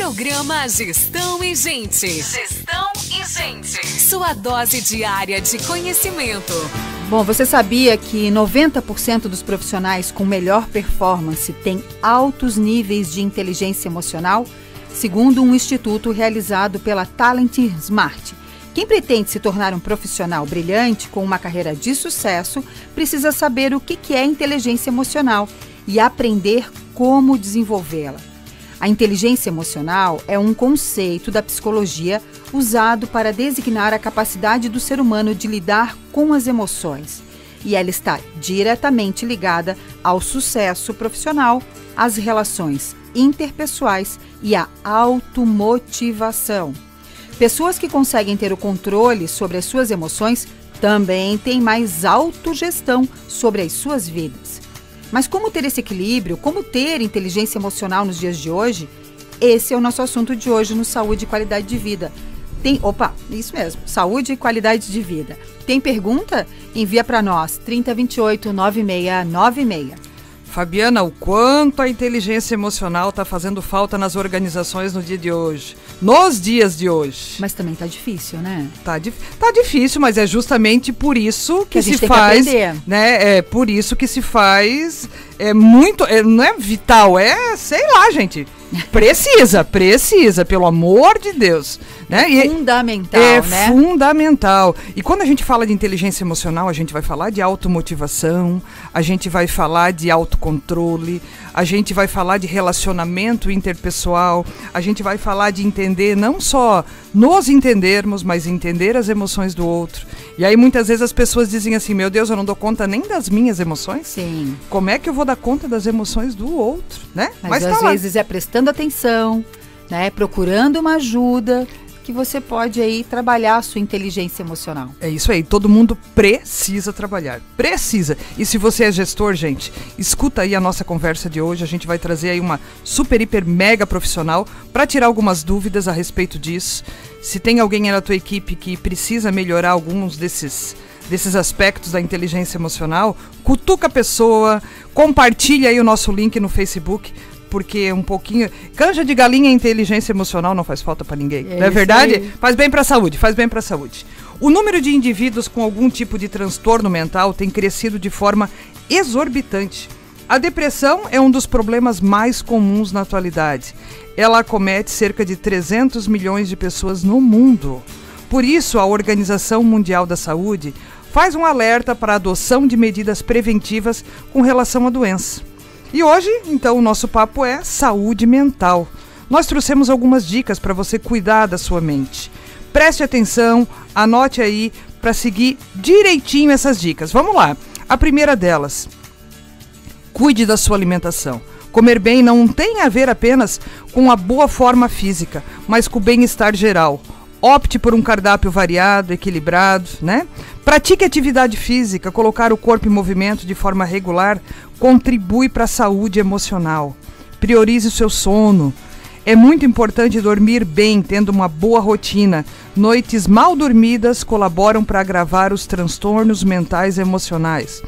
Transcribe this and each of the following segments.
Programa Gestão e Gente. Gestão e Gente. Sua dose diária de conhecimento. Bom, você sabia que 90% dos profissionais com melhor performance têm altos níveis de inteligência emocional? Segundo um instituto realizado pela Talent Smart. Quem pretende se tornar um profissional brilhante com uma carreira de sucesso precisa saber o que é inteligência emocional e aprender como desenvolvê-la. A inteligência emocional é um conceito da psicologia usado para designar a capacidade do ser humano de lidar com as emoções. E ela está diretamente ligada ao sucesso profissional, às relações interpessoais e à automotivação. Pessoas que conseguem ter o controle sobre as suas emoções também têm mais autogestão sobre as suas vidas. Mas como ter esse equilíbrio? Como ter inteligência emocional nos dias de hoje? Esse é o nosso assunto de hoje no Saúde e Qualidade de Vida. Tem, opa, isso mesmo, saúde e qualidade de vida. Tem pergunta? Envia para nós 3028 9696. Fabiana, o quanto a inteligência emocional está fazendo falta nas organizações no dia de hoje. Nos dias de hoje. Mas também tá difícil, né? Tá, tá difícil, mas é justamente por isso que, que se faz. Que né? É por isso que se faz. É muito. É, não é vital, é, sei lá, gente. Precisa, precisa, pelo amor de Deus. Né? É fundamental, é né? fundamental. E quando a gente fala de inteligência emocional, a gente vai falar de automotivação, a gente vai falar de autocontrole, a gente vai falar de relacionamento interpessoal, a gente vai falar de entender não só nos entendermos, mas entender as emoções do outro. E aí muitas vezes as pessoas dizem assim: "Meu Deus, eu não dou conta nem das minhas emoções". Sim. Como é que eu vou dar conta das emoções do outro, né? Mas, mas às tá vezes é prestando atenção, né? Procurando uma ajuda que você pode aí trabalhar a sua inteligência emocional. É isso aí, todo mundo precisa trabalhar. Precisa. E se você é gestor, gente, escuta aí a nossa conversa de hoje, a gente vai trazer aí uma super hiper mega profissional para tirar algumas dúvidas a respeito disso. Se tem alguém na tua equipe que precisa melhorar alguns desses desses aspectos da inteligência emocional, cutuca a pessoa, compartilha aí o nosso link no Facebook porque um pouquinho. Canja de galinha e inteligência emocional não faz falta para ninguém. É não é verdade? Aí. Faz bem para a saúde, faz bem para a saúde. O número de indivíduos com algum tipo de transtorno mental tem crescido de forma exorbitante. A depressão é um dos problemas mais comuns na atualidade. Ela acomete cerca de 300 milhões de pessoas no mundo. Por isso, a Organização Mundial da Saúde faz um alerta para a adoção de medidas preventivas com relação à doença. E hoje, então, o nosso papo é saúde mental. Nós trouxemos algumas dicas para você cuidar da sua mente. Preste atenção, anote aí para seguir direitinho essas dicas. Vamos lá. A primeira delas: cuide da sua alimentação. Comer bem não tem a ver apenas com a boa forma física, mas com o bem-estar geral. Opte por um cardápio variado, equilibrado, né? Pratique atividade física, colocar o corpo em movimento de forma regular contribui para a saúde emocional. Priorize o seu sono. É muito importante dormir bem, tendo uma boa rotina. Noites mal dormidas colaboram para agravar os transtornos mentais e emocionais.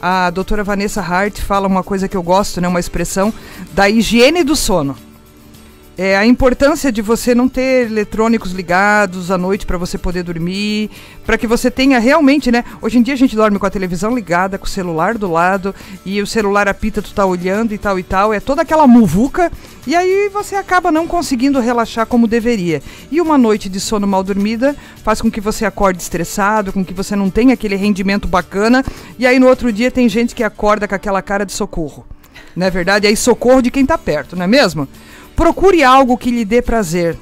A doutora Vanessa Hart fala uma coisa que eu gosto, né, uma expressão da higiene do sono é, a importância de você não ter eletrônicos ligados à noite para você poder dormir, para que você tenha realmente, né? Hoje em dia a gente dorme com a televisão ligada, com o celular do lado, e o celular apita, tu tá olhando e tal e tal, é toda aquela muvuca, e aí você acaba não conseguindo relaxar como deveria. E uma noite de sono mal dormida faz com que você acorde estressado, com que você não tenha aquele rendimento bacana, e aí no outro dia tem gente que acorda com aquela cara de socorro. Não é verdade? Aí socorro de quem tá perto, não é mesmo? Procure algo que lhe dê prazer.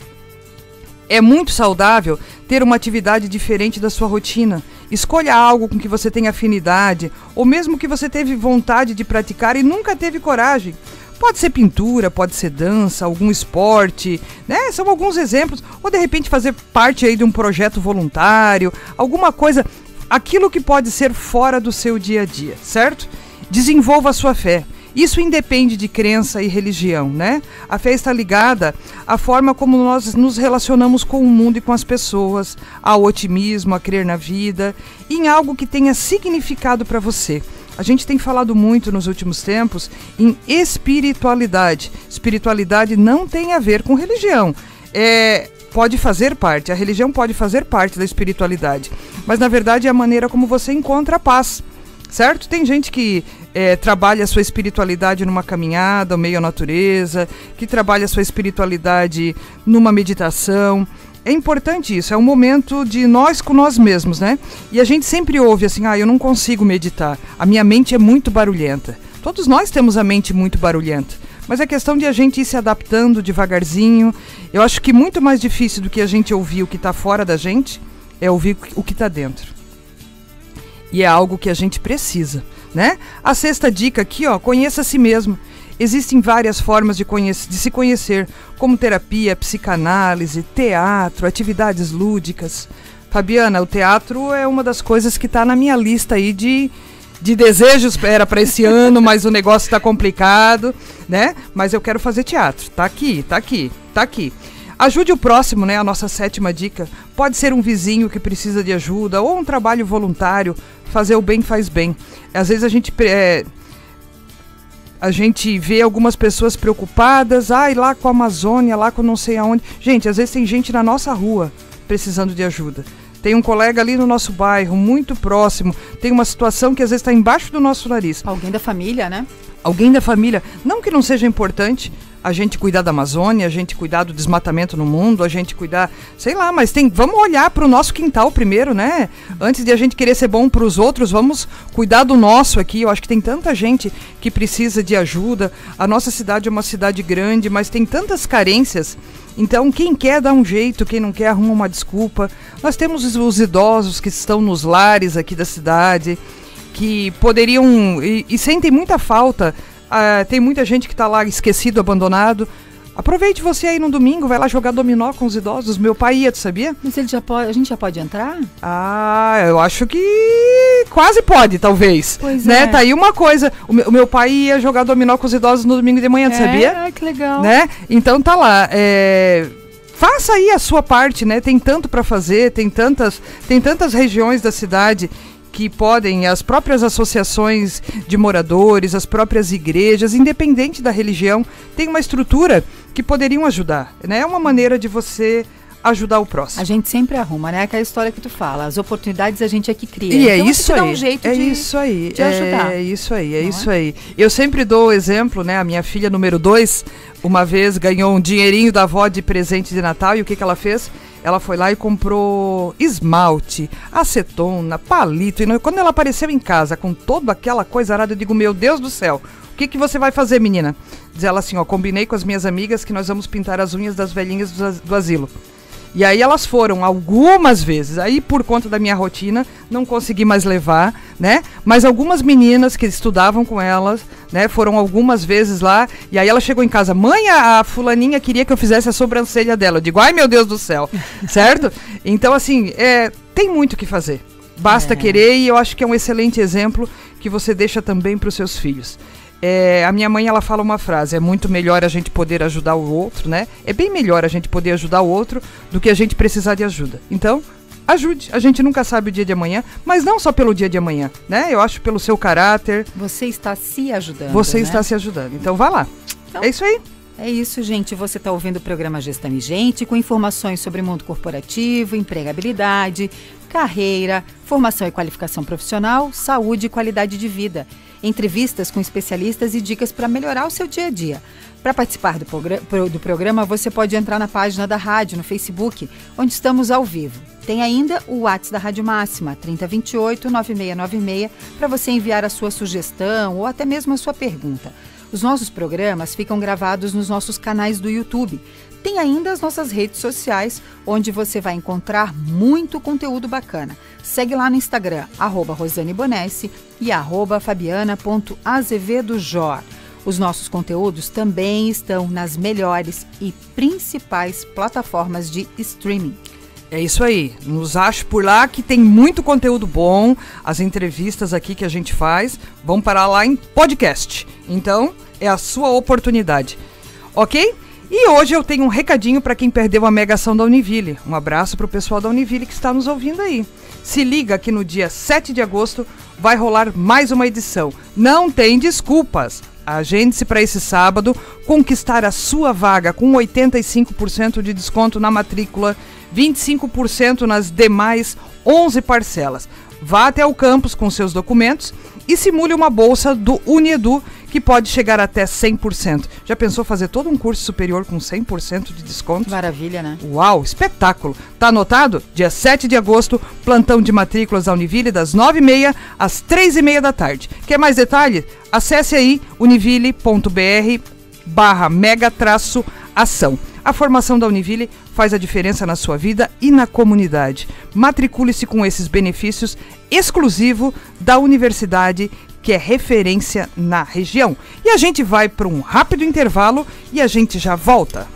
É muito saudável ter uma atividade diferente da sua rotina. Escolha algo com que você tenha afinidade, ou mesmo que você teve vontade de praticar e nunca teve coragem. Pode ser pintura, pode ser dança, algum esporte, né? São alguns exemplos. Ou de repente fazer parte aí de um projeto voluntário, alguma coisa, aquilo que pode ser fora do seu dia a dia, certo? Desenvolva a sua fé. Isso independe de crença e religião, né? A fé está ligada à forma como nós nos relacionamos com o mundo e com as pessoas, ao otimismo, a crer na vida, em algo que tenha significado para você. A gente tem falado muito nos últimos tempos em espiritualidade. Espiritualidade não tem a ver com religião. É, pode fazer parte, a religião pode fazer parte da espiritualidade, mas na verdade é a maneira como você encontra a paz, certo? Tem gente que é, trabalha a sua espiritualidade numa caminhada, meio à natureza, que trabalha a sua espiritualidade numa meditação. É importante isso, é um momento de nós com nós mesmos, né? E a gente sempre ouve assim: ah, eu não consigo meditar, a minha mente é muito barulhenta. Todos nós temos a mente muito barulhenta, mas é questão de a gente ir se adaptando devagarzinho. Eu acho que muito mais difícil do que a gente ouvir o que está fora da gente é ouvir o que está dentro. E é algo que a gente precisa, né? A sexta dica aqui, ó, conheça a si mesmo. Existem várias formas de, de, se conhecer, como terapia, psicanálise, teatro, atividades lúdicas. Fabiana, o teatro é uma das coisas que está na minha lista aí de, de desejos era para esse ano, mas o negócio está complicado, né? Mas eu quero fazer teatro. Tá aqui, tá aqui, tá aqui. Ajude o próximo, né? A nossa sétima dica. Pode ser um vizinho que precisa de ajuda ou um trabalho voluntário. Fazer o bem faz bem. Às vezes a gente é, a gente vê algumas pessoas preocupadas, ai, ah, lá com a Amazônia, lá com não sei aonde. Gente, às vezes tem gente na nossa rua precisando de ajuda. Tem um colega ali no nosso bairro, muito próximo, tem uma situação que às vezes está embaixo do nosso nariz. Alguém da família, né? Alguém da família. Não que não seja importante, a gente cuidar da Amazônia, a gente cuidar do desmatamento no mundo, a gente cuidar, sei lá, mas tem, vamos olhar para o nosso quintal primeiro, né? Antes de a gente querer ser bom para os outros, vamos cuidar do nosso aqui. Eu acho que tem tanta gente que precisa de ajuda. A nossa cidade é uma cidade grande, mas tem tantas carências. Então, quem quer dá um jeito, quem não quer arruma uma desculpa. Nós temos os idosos que estão nos lares aqui da cidade, que poderiam e, e sentem muita falta ah, tem muita gente que está lá esquecido, abandonado. Aproveite você aí no domingo, vai lá jogar dominó com os idosos. Meu pai ia, tu sabia? Mas ele já pode, a gente já pode entrar? Ah, eu acho que quase pode, talvez. Pois né? é. Tá aí uma coisa. O meu, o meu, pai ia jogar dominó com os idosos no domingo de manhã, tu é, sabia? Ah, que legal. Né? Então tá lá. É faça aí a sua parte, né? Tem tanto para fazer, tem tantas, tem tantas regiões da cidade que podem, as próprias associações de moradores, as próprias igrejas, independente da religião, tem uma estrutura que poderiam ajudar. Né? É uma maneira de você ajudar o próximo. A gente sempre arruma, né? Aquela história que tu fala, as oportunidades a gente é que cria. E é então, é isso aí. Dá um jeito é de, isso aí. de ajudar. É isso aí, é Não isso é? aí. Eu sempre dou o exemplo, né? A minha filha número dois, uma vez ganhou um dinheirinho da avó de presente de Natal e o que, que ela fez? ela foi lá e comprou esmalte, acetona, palito. E quando ela apareceu em casa com toda aquela coisa arada, eu digo, meu Deus do céu, o que, que você vai fazer, menina? Diz ela assim, ó, combinei com as minhas amigas que nós vamos pintar as unhas das velhinhas do, do asilo. E aí elas foram algumas vezes. Aí, por conta da minha rotina, não consegui mais levar, né? Mas algumas meninas que estudavam com elas, né, foram algumas vezes lá. E aí ela chegou em casa, mãe, a fulaninha queria que eu fizesse a sobrancelha dela. Eu digo, ai meu Deus do céu, certo? Então, assim, é, tem muito o que fazer. Basta é. querer e eu acho que é um excelente exemplo que você deixa também para os seus filhos. É, a minha mãe ela fala uma frase: é muito melhor a gente poder ajudar o outro, né? É bem melhor a gente poder ajudar o outro do que a gente precisar de ajuda. Então, ajude. A gente nunca sabe o dia de amanhã, mas não só pelo dia de amanhã, né? Eu acho pelo seu caráter. Você está se ajudando. Você né? está se ajudando. Então, vá lá. Então, é isso aí. É isso, gente. Você está ouvindo o programa Gestão e Gente com informações sobre mundo corporativo, empregabilidade, carreira, formação e qualificação profissional, saúde e qualidade de vida entrevistas com especialistas e dicas para melhorar o seu dia a dia. Para participar do, do, programa, você pode entrar na página da rádio no Facebook, onde estamos ao vivo. Tem ainda o WhatsApp da Rádio Máxima, 3028-9696, para você enviar a sua sugestão ou até mesmo a sua pergunta. Os nossos programas ficam gravados nos nossos canais do YouTube. Tem ainda as nossas redes sociais, onde você vai encontrar muito conteúdo bacana. Segue lá no Instagram, arroba Rosane Bonesse e arroba. Os nossos conteúdos também estão nas melhores e principais plataformas de streaming. É isso aí. Nos acho por lá que tem muito conteúdo bom. As entrevistas aqui que a gente faz vão parar lá em podcast. Então, é a sua oportunidade. Ok? E hoje eu tenho um recadinho para quem perdeu a mega ação da Univille. Um abraço para o pessoal da Univille que está nos ouvindo aí. Se liga que no dia 7 de agosto vai rolar mais uma edição. Não tem desculpas. Agende-se para esse sábado conquistar a sua vaga com 85% de desconto na matrícula, 25% nas demais 11 parcelas. Vá até o campus com seus documentos e simule uma bolsa do Uniedu que pode chegar até 100%. Já pensou fazer todo um curso superior com 100% de desconto? Maravilha, né? Uau, espetáculo! Tá anotado? Dia 7 de agosto, plantão de matrículas da Univille das 9h30 às 3h30 da tarde. Quer mais detalhes? Acesse aí univille.br barra mega traço ação. A formação da Univille faz a diferença na sua vida e na comunidade. Matricule-se com esses benefícios exclusivo da universidade que é referência na região. E a gente vai para um rápido intervalo e a gente já volta.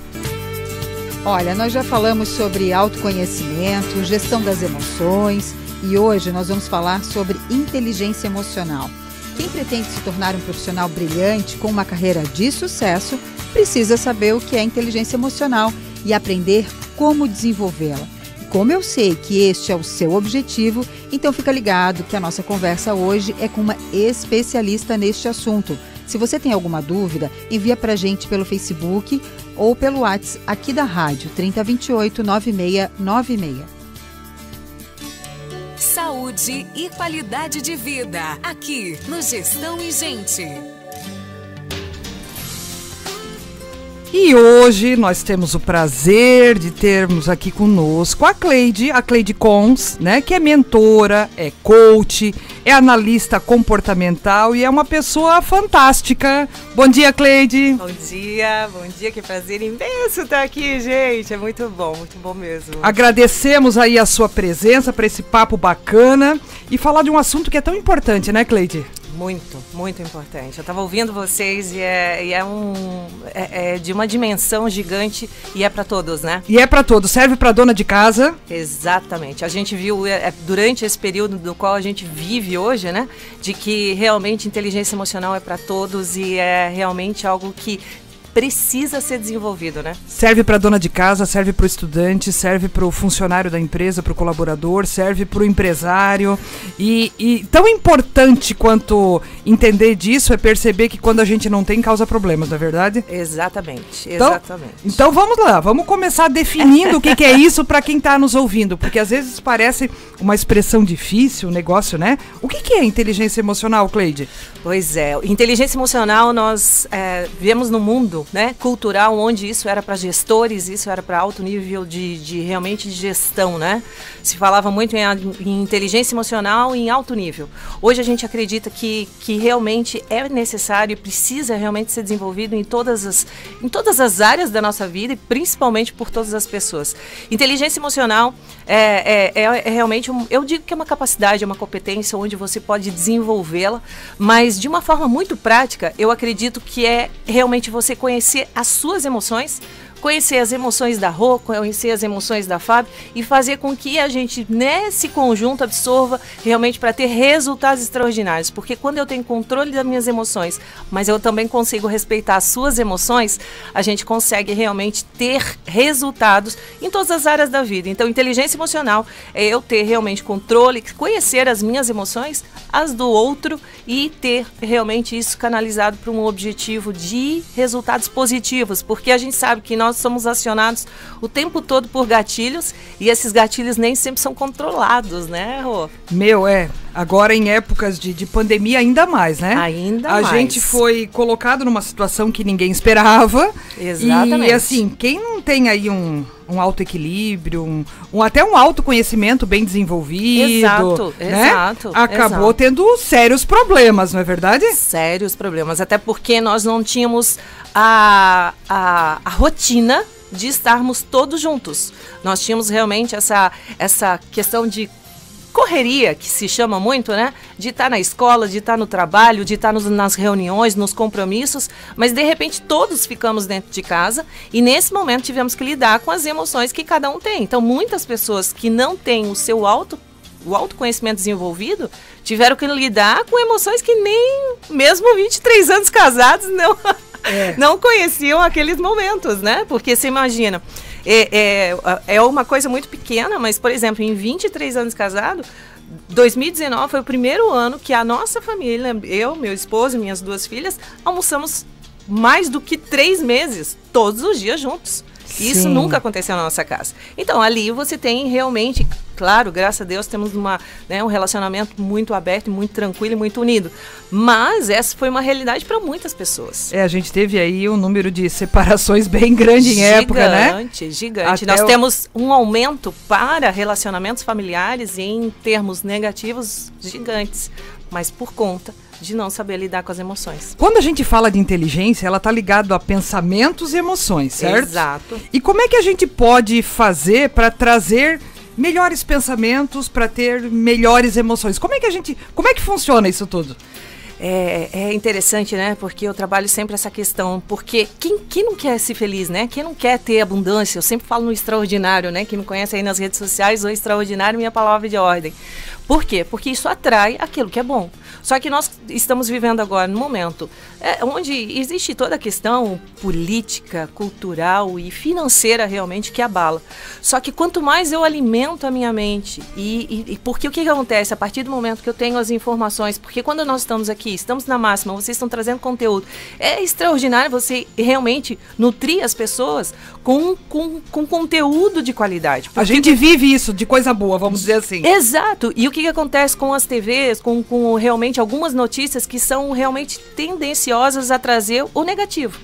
Olha, nós já falamos sobre autoconhecimento, gestão das emoções e hoje nós vamos falar sobre inteligência emocional. Quem pretende se tornar um profissional brilhante com uma carreira de sucesso precisa saber o que é inteligência emocional e aprender como desenvolvê-la. Como eu sei que este é o seu objetivo, então fica ligado que a nossa conversa hoje é com uma especialista neste assunto. Se você tem alguma dúvida, envia para a gente pelo Facebook ou pelo WhatsApp aqui da rádio 3028 9696. Saúde e qualidade de vida, aqui no Gestão e Gente. E hoje nós temos o prazer de termos aqui conosco a Cleide, a Cleide Cons, né, que é mentora, é coach, é analista comportamental e é uma pessoa fantástica. Bom dia, Cleide. Bom dia, bom dia, que prazer imenso estar aqui, gente. É muito bom, muito bom mesmo. Agradecemos aí a sua presença para esse papo bacana e falar de um assunto que é tão importante, né, Cleide? Muito, muito importante. Eu estava ouvindo vocês e é, e é um é, é, de uma dimensão gigante e é para todos, né? E é para todos. Serve para dona de casa. Exatamente. A gente viu é, é, durante esse período do qual a gente vive hoje, né, de que realmente inteligência emocional é para todos e é realmente algo que precisa ser desenvolvido, né? Serve para dona de casa, serve para o estudante, serve para o funcionário da empresa, para o colaborador, serve para o empresário. E, e, tão importante quanto entender disso é perceber que quando a gente não tem, causa problemas, não é verdade? Exatamente, então, exatamente. Então vamos lá, vamos começar definindo o que, que, é isso para quem está nos ouvindo, porque às vezes parece uma expressão difícil, um negócio, né? O que, que é inteligência emocional, Cleide? Pois é, inteligência emocional nós é, vemos no mundo né, cultural, onde isso era para gestores, isso era para alto nível de, de, realmente de gestão, né? Se falava muito em, em, inteligência emocional em alto nível. Hoje a gente acredita que, que realmente é necessário e precisa realmente ser desenvolvido em todas, as, em todas as áreas da nossa vida e principalmente por todas as pessoas. Inteligência emocional é, é, é, é realmente, um, eu digo que é uma capacidade, é uma competência onde você pode desenvolvê-la, mas de uma forma muito prática, eu acredito que é realmente você conhecer conhecer as suas emoções, conhecer as emoções da Rô, conhecer as emoções da Fábio e fazer com que a gente, nesse conjunto, absorva realmente para ter resultados extraordinários. Porque quando eu tenho controle das minhas emoções, mas eu também consigo respeitar as suas emoções, a gente consegue realmente ter resultados em todas as áreas da vida. Então, inteligência emocional é eu ter realmente controle, conhecer as minhas emoções, as do outro e ter realmente isso canalizado para um objetivo de resultados positivos. Porque a gente sabe que nós nós somos acionados o tempo todo por gatilhos e esses gatilhos nem sempre são controlados, né, Rô? Meu, é. Agora em épocas de, de pandemia, ainda mais, né? Ainda a mais. A gente foi colocado numa situação que ninguém esperava. Exatamente. E assim, quem não tem aí um, um alto equilíbrio, um, um, até um autoconhecimento bem desenvolvido. Exato, né? exato. Acabou exato. tendo sérios problemas, não é verdade? Sérios problemas, até porque nós não tínhamos a, a, a rotina de estarmos todos juntos. Nós tínhamos realmente essa, essa questão de correria, que se chama muito, né? De estar na escola, de estar no trabalho, de estar nos, nas reuniões, nos compromissos, mas de repente todos ficamos dentro de casa e nesse momento tivemos que lidar com as emoções que cada um tem. Então, muitas pessoas que não têm o seu auto o autoconhecimento desenvolvido, tiveram que lidar com emoções que nem mesmo 23 anos casados não é. não conheciam aqueles momentos, né? Porque você imagina, é, é, é uma coisa muito pequena, mas, por exemplo, em 23 anos casado, 2019 foi o primeiro ano que a nossa família, eu, meu esposo e minhas duas filhas, almoçamos mais do que três meses, todos os dias juntos. Isso nunca aconteceu na nossa casa. Então, ali você tem realmente, claro, graças a Deus, temos uma, né, um relacionamento muito aberto, muito tranquilo e muito unido. Mas essa foi uma realidade para muitas pessoas. É, a gente teve aí um número de separações bem grande em época, né? Gigante, gigante. Nós o- temos um aumento para relacionamentos familiares em termos negativos gigantes, mas por conta de não saber lidar com as emoções. Quando a gente fala de inteligência, ela tá ligado a pensamentos e emoções, certo? Exato. E como é que a gente pode fazer para trazer melhores pensamentos, para ter melhores emoções? Como é que a gente, como é que funciona isso tudo? É, é interessante, né? Porque eu trabalho sempre essa questão. Porque quem, quem não quer ser feliz, né? Quem não quer ter abundância? Eu sempre falo no extraordinário, né? Quem me conhece aí nas redes sociais, o extraordinário, minha palavra de ordem. Por quê? Porque isso atrai aquilo que é bom. Só que nós estamos vivendo agora num momento é, onde existe toda a questão política, cultural e financeira realmente que abala. Só que quanto mais eu alimento a minha mente, e, e- e porque o que, que acontece a partir do momento que eu tenho as informações, porque quando nós estamos aqui, estamos na máxima, vocês estão trazendo conteúdo, é extraordinário você realmente nutrir as pessoas com, com, com conteúdo de qualidade. A gente vive isso de coisa boa, vamos dizer assim. Exato. E o que, que acontece com as TVs, com, com realmente algumas notícias que são realmente tendenciosas a trazer o negativo.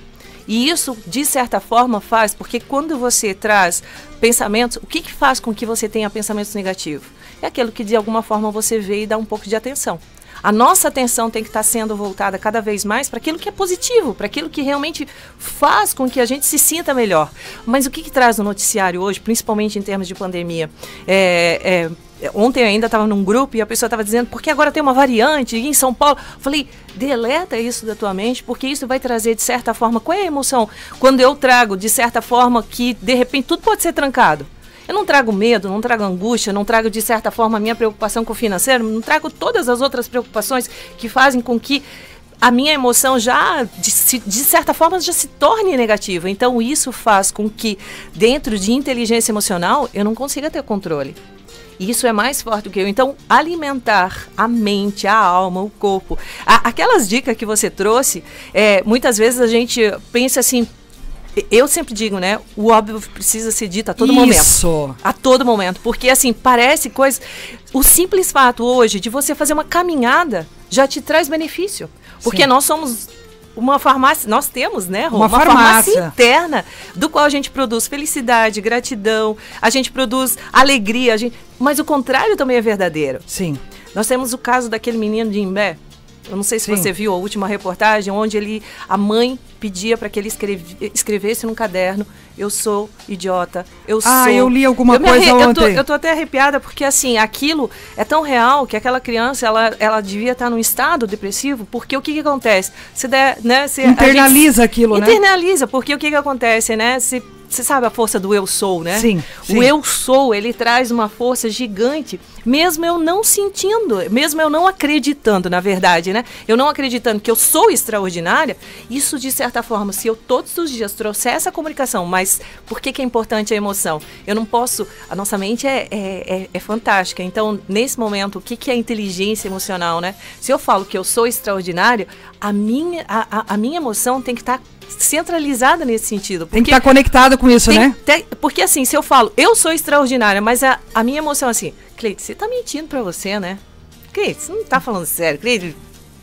E isso, de certa forma, faz, porque quando você traz pensamentos, o que, que faz com que você tenha pensamentos negativos? É aquilo que de alguma forma você vê e dá um pouco de atenção. A nossa atenção tem que estar sendo voltada cada vez mais para aquilo que é positivo, para aquilo que realmente faz com que a gente se sinta melhor. Mas o que, que traz o noticiário hoje, principalmente em termos de pandemia? É, é, ontem ainda estava num grupo e a pessoa estava dizendo, porque agora tem uma variante em São Paulo. Falei, deleta isso da tua mente, porque isso vai trazer, de certa forma, qual é a emoção? Quando eu trago, de certa forma, que de repente tudo pode ser trancado. Eu não trago medo, não trago angústia, não trago, de certa forma, a minha preocupação com o financeiro, não trago todas as outras preocupações que fazem com que a minha emoção já, de, de certa forma, já se torne negativa. Então, isso faz com que, dentro de inteligência emocional, eu não consiga ter controle. E Isso é mais forte do que eu. Então, alimentar a mente, a alma, o corpo. A- aquelas dicas que você trouxe, é, muitas vezes a gente pensa assim. Eu sempre digo, né? O óbvio precisa ser dito a todo momento. Isso. A todo momento. Porque, assim, parece coisa. O simples fato hoje de você fazer uma caminhada já te traz benefício. Porque Sim. nós somos uma farmácia. Nós temos, né, Rô? Uma farmácia. interna do qual a gente produz felicidade, gratidão, a gente produz alegria. A gente... Mas o contrário também é verdadeiro. Sim. Nós temos o caso daquele menino de Imbé. Eu não sei se Sim. você viu a última reportagem, onde ele, a mãe pedia para que ele escrevi- escrevesse num caderno: Eu sou idiota, eu Ah, sou. eu li alguma me coisa eu tô, ontem. eu tô até arrepiada porque assim aquilo é tão real que aquela criança ela, ela devia estar num estado depressivo porque o que, que acontece? Se der, né? Se a gente- Internaliza aquilo, né? Internaliza porque o que, que acontece, né? Se você sabe a força do eu sou, né? Sim, sim. O eu sou, ele traz uma força gigante, mesmo eu não sentindo, mesmo eu não acreditando, na verdade, né? Eu não acreditando que eu sou extraordinária, isso de certa forma, se eu todos os dias trouxer essa comunicação, mas por que, que é importante a emoção? Eu não posso, a nossa mente é, é, é- é fantástica, então nesse momento, o que, que é inteligência emocional, né? Se eu falo que eu sou extraordinária, a minha, a, a- minha emoção tem que estar centralizada nesse sentido. Tem que estar conectado com isso, tem- né? tem- porque assim, se eu falo, eu sou extraordinária, mas a, a minha emoção assim, Cleide, você tá mentindo pra você, né? Cleide, você não tá falando sério, Cleide,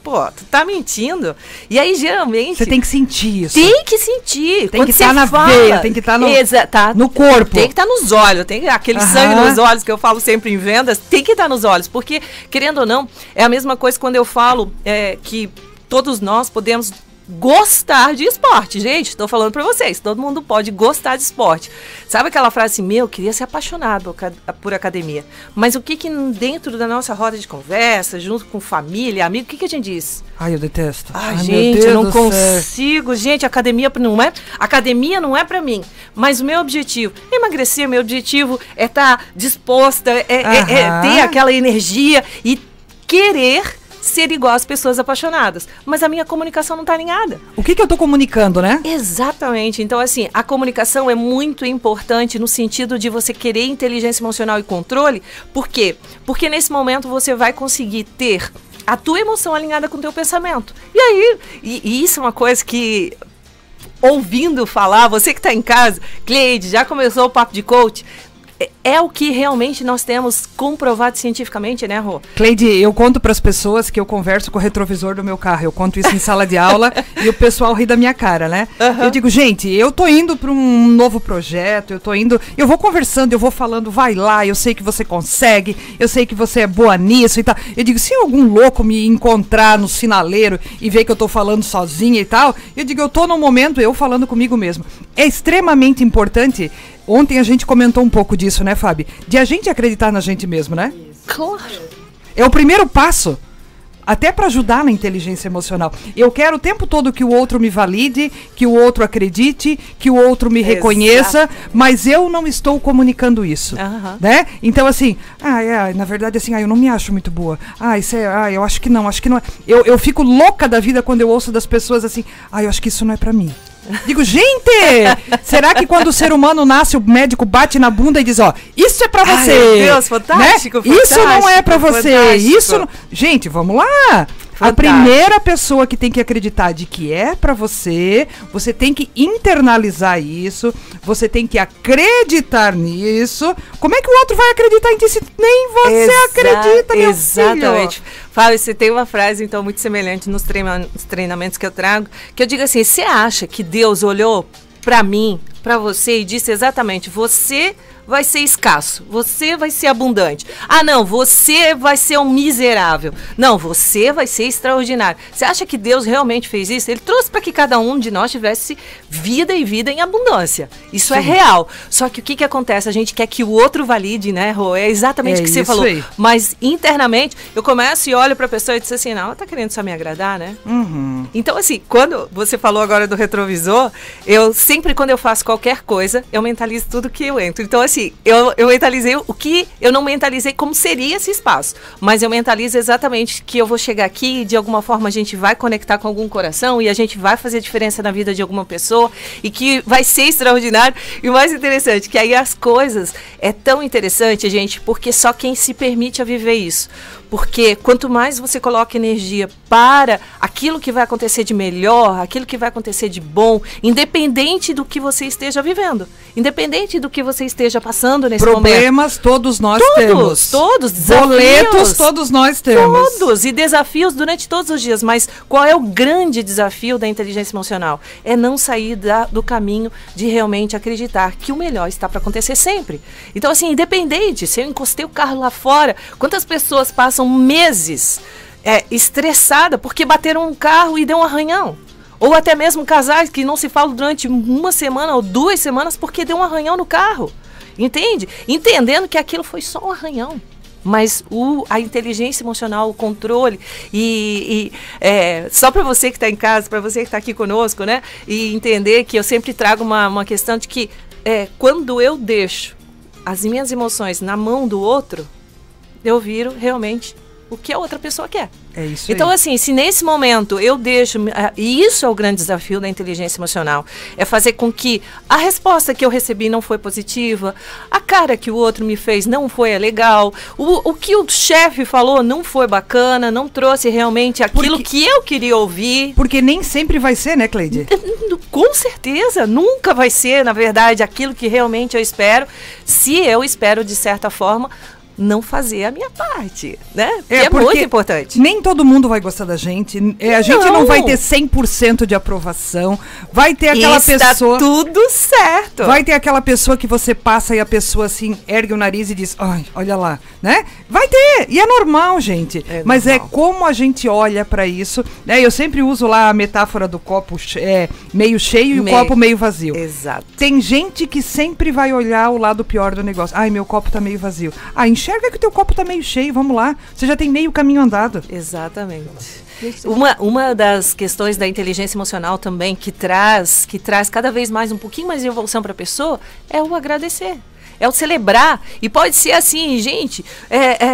pô, tu tá mentindo. E aí, geralmente. Você tem que sentir isso. tem que sentir. Tem Quando que você tá na fala- veia, tem que tá no- Exa- tá- no corpo. Tem que estar nos olhos, tem aquele Aham. sangue nos olhos que eu falo sempre em vendas, tem que estar nos olhos, porque, querendo ou não, é a mesma coisa quando eu falo é, que todos nós podemos gostar de esporte. Gente, estou falando para vocês, todo mundo pode gostar de esporte. Sabe aquela frase assim, meu, eu queria ser apaixonado por ca- por academia. Mas o que que dentro da nossa roda de conversa, junto com família, amigo, o que que a gente diz? Ai, eu detesto. Ai, meu gente, eu não do céu. consigo. Gente, academia não é. Academia não é pra mim. Mas o meu objetivo é emagrecer. Meu objetivo é estar disposta, é, é- é ter aquela energia e querer ser igual às pessoas apaixonadas, mas a minha comunicação não está alinhada. O que, que eu estou comunicando, né? Exatamente. Então, assim, a comunicação é muito importante no sentido de você querer inteligência emocional e controle. Por quê? Porque nesse momento você vai conseguir ter a tua emoção alinhada com o teu pensamento. E aí, e, e isso é uma coisa que ouvindo falar, você que está em casa, Cleide, já começou o papo de coach, é o que realmente nós temos comprovado cientificamente, né, Rô? Cleide, eu conto para as pessoas que eu converso com o retrovisor do meu carro. Eu conto isso em sala de aula e o pessoal ri da minha cara, né? Uhum. Eu digo, gente, eu tô indo para um novo projeto, eu tô indo, eu vou conversando, eu vou falando, vai lá, eu sei que você consegue, eu sei que você é boa nisso e tal. Eu digo, se algum louco me encontrar no sinaleiro e ver que eu tô falando sozinha e tal, eu digo, eu tô no momento eu falando comigo mesmo. É extremamente importante Ontem a gente comentou um pouco disso, né, Fábio? De a gente acreditar na gente mesmo, né? Claro. É o primeiro passo. Até para ajudar na inteligência emocional. Eu quero o tempo todo que o outro me valide, que o outro acredite, que o outro me reconheça, Exato. mas eu não estou comunicando isso, uhum. né? Então assim, ah, é, na verdade assim, ah, eu não me acho muito boa. Ah, isso é, ah, eu acho que não, acho que não. É. Eu, eu fico louca da vida quando eu ouço das pessoas assim, ah, eu acho que isso não é para mim. Digo, gente, será que quando o ser humano nasce, o médico bate na bunda e diz, ó, isso é para você. Ai, meu Deus, fantástico, né? fantástico Isso não é para você. Isso não... Gente, vamos lá. Fantástico. A primeira pessoa que tem que acreditar de que é para você, você tem que internalizar isso, você tem que acreditar nisso. Como é que o outro vai acreditar em ti se nem você Exa acredita, meu Exatamente. Filho? Fábio, você tem uma frase, então, muito semelhante nos, treina treinamentos que eu trago, que eu digo assim: você acha que Deus olhou para mim, para você e disse exatamente: você vai ser escasso, você vai ser abundante. Ah, não, você vai ser um miserável. Não, você vai ser extraordinário. Você acha que Deus realmente fez isso? Ele trouxe para que cada um de nós tivesse vida e vida em abundância. Isso é Sim. é real. Só que o que, que acontece? A gente quer que o outro valide, né, Rô? É exatamente é o que você falou. Aí. Mas internamente, eu começo e olho para a pessoa e diz assim: não, ela tá querendo só me agradar, né? Uhum. Então, assim, quando você falou agora do retrovisor, eu sempre, quando eu faço qualquer coisa, eu mentalizo tudo que eu entro. Então, assim, assim, eu, eu mentalizei o que eu não mentalizei como seria esse espaço. Mas eu mentalizo exatamente que eu vou chegar aqui e de alguma forma a gente vai conectar com algum coração e a gente vai fazer diferença na vida de alguma pessoa e que vai ser extraordinário. E o mais interessante, que aí as coisas é tão interessante, gente, porque só quem se permite a viver isso. Porque quanto mais você coloca energia para aquilo que vai acontecer de melhor, aquilo que vai acontecer de bom, independente do que você esteja vivendo, independente do que você esteja passando nesse Problemas momento. todos nós todos, temos. Todos, desafios. Boletos todos nós temos. Todos, e desafios durante todos os dias. Mas qual é o grande desafio da inteligência emocional? É não sair da, do caminho de realmente acreditar que o melhor está para acontecer sempre. Então, assim, independente, se eu encostei o carro lá fora, quantas pessoas passam passam meses é, estressada porque bateram um carro e deu um arranhão. Ou até mesmo casais que não se falam durante uma semana ou duas semanas porque deu um arranhão no carro. Entende? Entendendo que aquilo foi só um arranhão. Mas o, a inteligência emocional, o controle, e, e é, só para você que está em casa, para você que está aqui conosco, né? E entender que eu sempre trago uma, uma questão de que é, quando eu deixo as minhas emoções na mão do outro, eu viro realmente o que a outra pessoa quer. É isso então, aí. assim, se nesse momento eu deixo. Ah, e isso é o grande desafio da inteligência emocional. É fazer com que a resposta que eu recebi não foi positiva, a cara que o outro me fez não foi legal, o, o que o chefe falou não foi bacana, não trouxe realmente aquilo porque, que eu queria ouvir. Porque nem sempre vai ser, né, Cleide? Com certeza, nunca vai ser, na verdade, aquilo que realmente eu espero, se eu espero, de certa forma, não fazer a minha parte, né? É, é muito importante. Nem todo mundo vai gostar da gente. É, a gente não vai ter 100% de aprovação. Vai ter aquela Está pessoa. tudo certo. Vai ter aquela pessoa que você passa e a pessoa assim ergue o nariz e diz: "Ai, olha lá", né? Vai ter. E é normal, gente. É Mas é normal. é como a gente olha para isso. Né? Eu sempre uso lá a metáfora do copo é, meio cheio e o copo meio vazio. Exato. Tem gente que sempre vai olhar o lado pior do negócio. Ai, meu copo tá meio vazio. Ah, enxerga enxerga que o teu copo está meio cheio, vamos lá. Você já tem meio caminho andado. Exatamente. Uma, uma das questões da inteligência emocional também que traz, que traz cada vez mais um pouquinho mais de evolução para a pessoa é o agradecer É o celebrar. E pode ser assim, gente, é,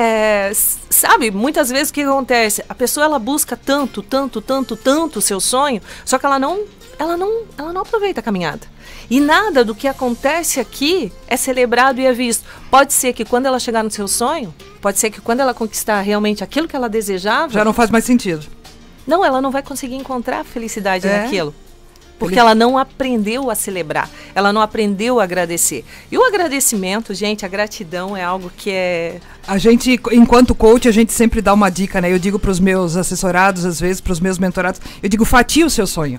é, sabe, muitas vezes o que acontece? A pessoa ela busca tanto, tanto, tanto, tanto o seu sonho, só que ela não, ela não, ela não aproveita a caminhada. E nada do que acontece aqui é celebrado e é visto. Pode ser que quando ela chegar no seu sonho, pode ser que quando ela conquistar realmente aquilo que ela desejava. Já não faz mais sentido. Não, ela não vai conseguir encontrar felicidade é. naquilo. Porque ela não aprendeu a celebrar, ela não aprendeu a agradecer. E o agradecimento, gente, a gratidão é algo que é. A gente, enquanto coach, a gente sempre dá uma dica, né? Eu digo para os meus assessorados, às vezes, para os meus mentorados, eu digo, fatia o seu sonho.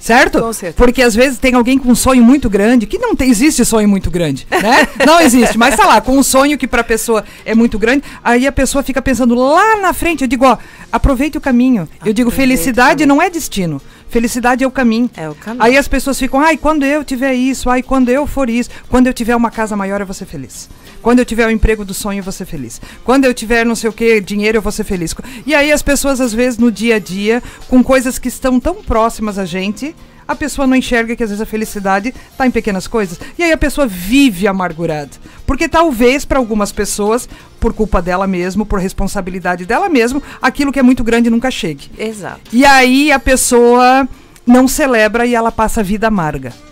Certo? Porque às vezes tem alguém com um sonho muito grande, que não tem, existe sonho muito grande, né? não existe, mas tá lá, com um sonho que para a pessoa é muito grande, aí a pessoa fica pensando lá na frente, eu digo, ó, aproveite o caminho. Eu digo, felicidade não é destino. Felicidade é o caminho. É o caminho. Aí as pessoas ficam, ai, quando eu tiver isso, ai, quando eu for isso, quando eu tiver uma casa maior, eu vou ser feliz. Quando eu tiver o emprego do sonho, eu vou ser feliz. Quando eu tiver não sei o que, dinheiro, eu vou ser feliz. E aí as pessoas, às vezes, no dia a dia, com coisas que estão tão próximas a gente, a pessoa não enxerga que às vezes a felicidade está em pequenas coisas. E aí a pessoa vive amargurada. Porque talvez para algumas pessoas, por culpa dela mesmo, por responsabilidade dela mesmo, aquilo que é muito grande nunca chegue. Exato. E aí a pessoa não celebra e ela passa a vida amarga.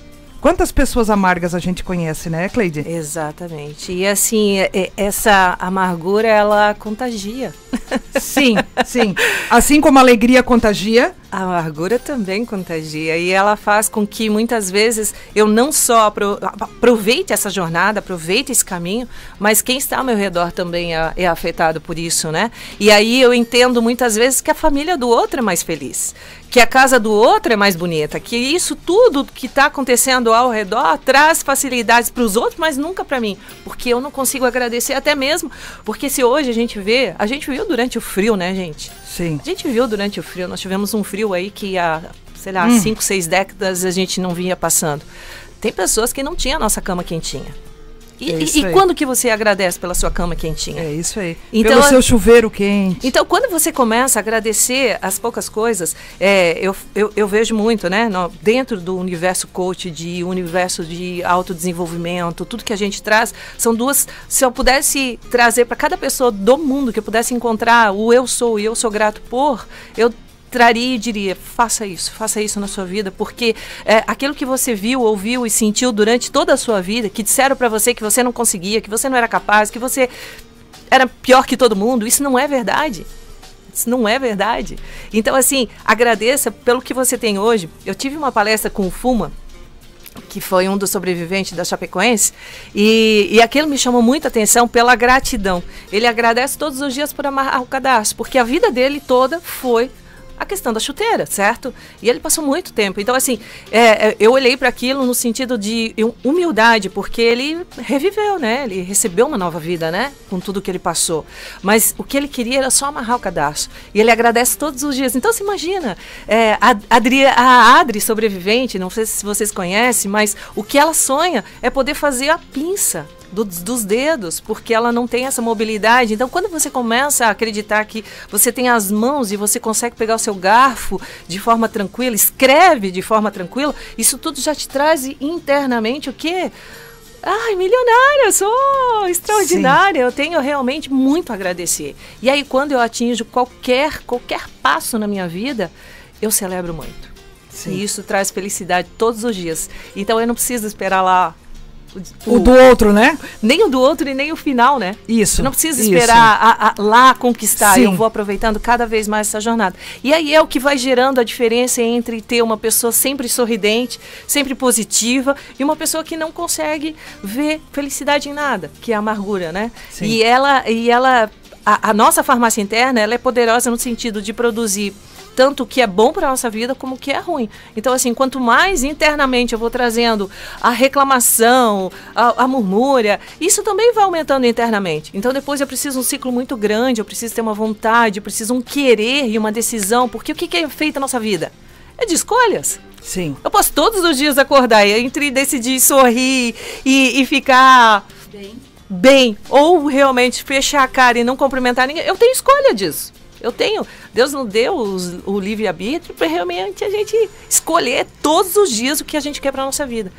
Quantas pessoas amargas a gente conhece, né, Cleide? Exatamente. E assim, essa amargura, ela contagia. Sim, sim. Assim como a alegria contagia, a amargura também contagia e ela faz com que muitas vezes eu não só aproveite essa jornada, aproveite esse caminho, mas quem está ao meu redor também é, é, afetado por isso, né? E aí eu entendo muitas vezes que a família do outro é mais feliz, que a casa do outro é mais bonita, que isso tudo que está acontecendo ao redor traz facilidades para os outros, mas nunca para mim, porque eu não consigo agradecer até mesmo, porque se hoje a gente vê, a gente viu durante o frio, né, gente? Sim. A gente viu durante o frio, nós tivemos um frio aí que há, sei lá, hum. cinco, seis décadas a gente não vinha passando. Tem pessoas que não tinham a nossa cama quentinha. E, é e, e quando que você agradece pela sua cama quentinha? É isso aí. Então, Pelo seu chuveiro quente. Então, quando você começa a agradecer as poucas coisas, é, eu, eu, eu, vejo muito, né? No, dentro do universo coach, de universo de autodesenvolvimento, tudo que a gente traz, são duas. Se eu pudesse trazer para cada pessoa do mundo que eu pudesse encontrar o eu sou e eu sou grato por, eu traria e diria: faça isso, faça isso na sua vida, porque é, aquilo que você viu, ouviu e sentiu durante toda a sua vida, que disseram para você que você não conseguia, que você não era capaz, que você era pior que todo mundo, isso não é verdade. Isso não é verdade. Então, assim, agradeça pelo que você tem hoje. Eu tive uma palestra com o Fuma, que foi um dos sobreviventes da Chapecoense, e, e aquilo me chamou muita atenção pela gratidão. Ele agradece todos os dias por amarrar o cadastro, porque a vida dele toda foi a questão da chuteira, certo? E ele passou muito tempo. Então, assim, é, é eu olhei para aquilo no sentido de humildade, porque ele reviveu, né? Ele recebeu uma nova vida, né? Com tudo que ele passou. Mas o que ele queria era só amarrar o cadastro. E ele agradece todos os dias. Então, se imagina, é, a, Adri, a Adri sobrevivente, não sei se vocês conhecem, mas o que ela sonha é poder fazer a pinça do, dos dedos, porque ela não tem essa mobilidade. Então, quando você começa a acreditar que você tem as mãos e você consegue pegar o seu garfo de forma tranquila, escreve de forma tranquila, isso tudo já te traz internamente o quê? Ai, milionária, sou extraordinária, Sim. eu tenho realmente muito a agradecer. E aí, quando eu atinjo qualquer, qualquer passo na minha vida, eu celebro muito. Sim. E isso traz felicidade todos os dias. Então eu não preciso esperar lá o, o, do outro, né? Nem o do outro e nem o final, né? Isso. Eu não precisa esperar a, a, lá conquistar. Sim. Eu vou aproveitando cada vez mais essa jornada. E aí é o que vai gerando a diferença entre ter uma pessoa sempre sorridente, sempre positiva, e uma pessoa que não consegue ver felicidade em nada, que é a amargura, né? Sim. E ela, e ela a, a nossa farmácia interna, ela é poderosa no sentido de produzir tanto o que é bom para a nossa vida como o que é ruim. Então, assim, quanto mais internamente eu vou trazendo a reclamação, a, a murmúria, isso também vai aumentando internamente. Então, depois eu preciso um ciclo muito grande, eu preciso ter uma vontade, eu preciso um querer e uma decisão, porque o que, que é feito a nossa vida? É de escolhas. Sim. Eu posso todos os dias acordar entre decidir sorrir e, e ficar bem. bem, ou realmente fechar a cara e não cumprimentar ninguém. Eu tenho escolha disso. Eu tenho. Deus não deu os, o livre-arbítrio para realmente a gente escolher todos os dias o que a gente quer para nossa vida.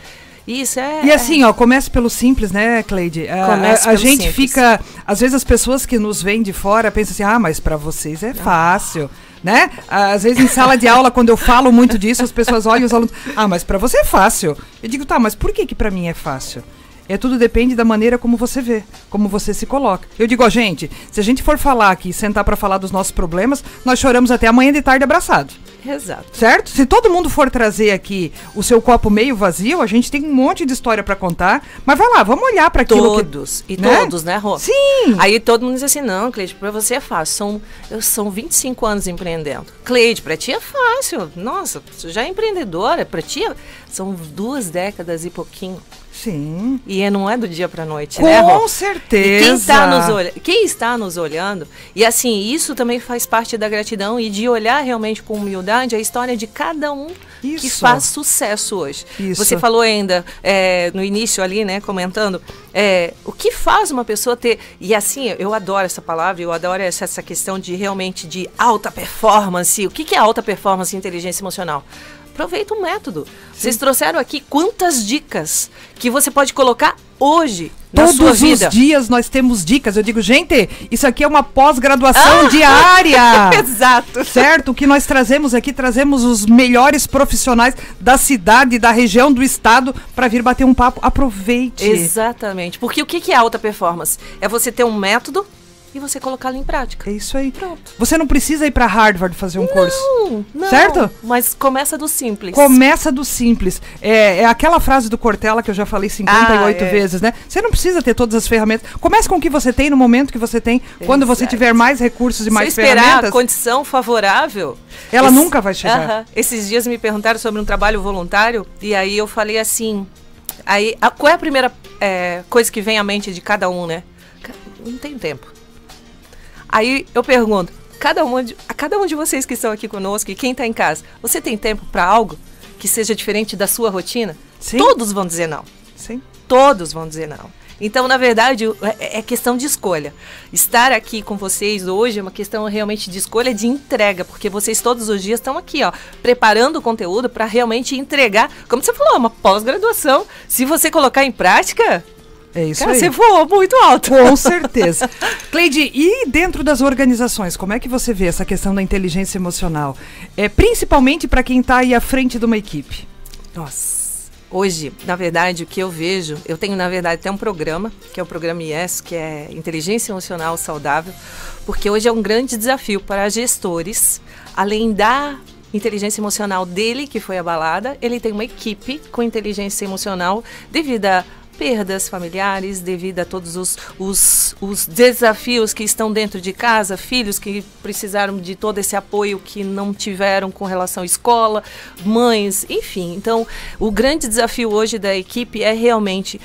Isso é. E assim, ó, comece pelo simples, né, Cleide? A, a, gente simples. fica. Às vezes as pessoas que nos vêm de fora pensam assim, ah, mas pra vocês é fácil. Né? Às vezes em sala de aula, quando eu falo muito disso, as pessoas olham e os alunos, ah, mas pra você é fácil. Eu digo, tá, mas por que que pra mim é fácil? É tudo depende da maneira como você vê, como você se coloca. Eu digo, ó, gente, se a gente for falar aqui, sentar pra falar dos nossos problemas, nós choramos até amanhã de tarde abraçado. Exato. Certo? Se todo mundo for trazer aqui o seu copo meio vazio, a gente tem um monte de história pra contar. Mas vai lá, vamos olhar pra aquilo Todos. que, E né? todos, né, Rô? Sim. Aí todo mundo diz assim, não, Cleide, pra você é fácil. São, eu, são 25 anos empreendendo. Cleide, pra ti é fácil. Nossa, você já é empreendedora. Pra ti é- são duas décadas e pouquinho. Sim. E é- não é do dia pra noite, né, Rô? Com E certeza. quem, tá nos olha... quem está nos olhando, e assim, isso também faz parte da gratidão e de olhar realmente com humildade a história de cada um que Isso. faz sucesso hoje. Isso. Você falou ainda é, no início ali, né, comentando, é, o que faz uma pessoa ter. E assim, eu adoro essa palavra, eu adoro essa, essa questão de realmente de alta performance. O que, que é alta performance em inteligência emocional? Aproveita o método. Vocês trouxeram aqui quantas dicas que você pode colocar hoje na Todos sua os vida. dias nós temos dicas. Eu digo, gente, isso aqui é uma pós-graduação diária. Exato. Certo? O que nós trazemos aqui, trazemos os melhores profissionais da cidade, da região, do estado, para vir bater um papo. Aproveite. Exatamente. Porque o que é alta performance? É você ter um método e você colocá-lo em prática. É isso aí. Pronto. Você não precisa ir para Harvard fazer um curso. Não, não. Certo? Mas começa do simples. Começa do simples. É, é aquela frase do Cortella que eu já falei 58 Ah, é. vezes, né? Você não precisa ter todas as ferramentas. Comece com o que você tem no momento que você tem. Quando você tiver mais recursos e Se mais esperar ferramentas, a condição favorável. ela nunca vai chegar. Aham. Esses dias me perguntaram sobre um trabalho voluntário e aí eu falei assim. Aí, a- qual é a primeira é, coisa que vem à mente de cada um, né? Não tenho tempo. Aí eu pergunto, cada um de, a cada um de vocês que estão aqui conosco e quem está em casa, você tem tempo para algo que seja diferente da sua rotina? Sim. Todos vão dizer não. Sim. Todos vão dizer não. Então, na verdade, é, é questão de escolha. Estar aqui com vocês hoje é uma questão realmente de escolha, de entrega, porque vocês todos os dias estão aqui, ó, preparando o conteúdo para realmente entregar, como você falou, uma pós-graduação. Se você colocar em prática, É isso cara, aí. você voa muito alto. Com certeza. Cleide, e dentro das organizações, como é que você vê essa questão da inteligência emocional? É, principalmente para quem está aí à frente de uma equipe. Nossa. Hoje, na verdade, o que eu vejo, eu tenho, na verdade, até um programa, que é o programa IES, que é Inteligência Emocional Saudável, porque hoje é um grande desafio para gestores, além da inteligência emocional dele, que foi abalada, ele tem uma equipe com inteligência emocional devido a perdas familiares, devido a todos os, os, os desafios que estão dentro de casa, filhos que precisaram de todo esse apoio que não tiveram com relação à escola, mães, enfim. Então, o grande desafio hoje da equipe é realmente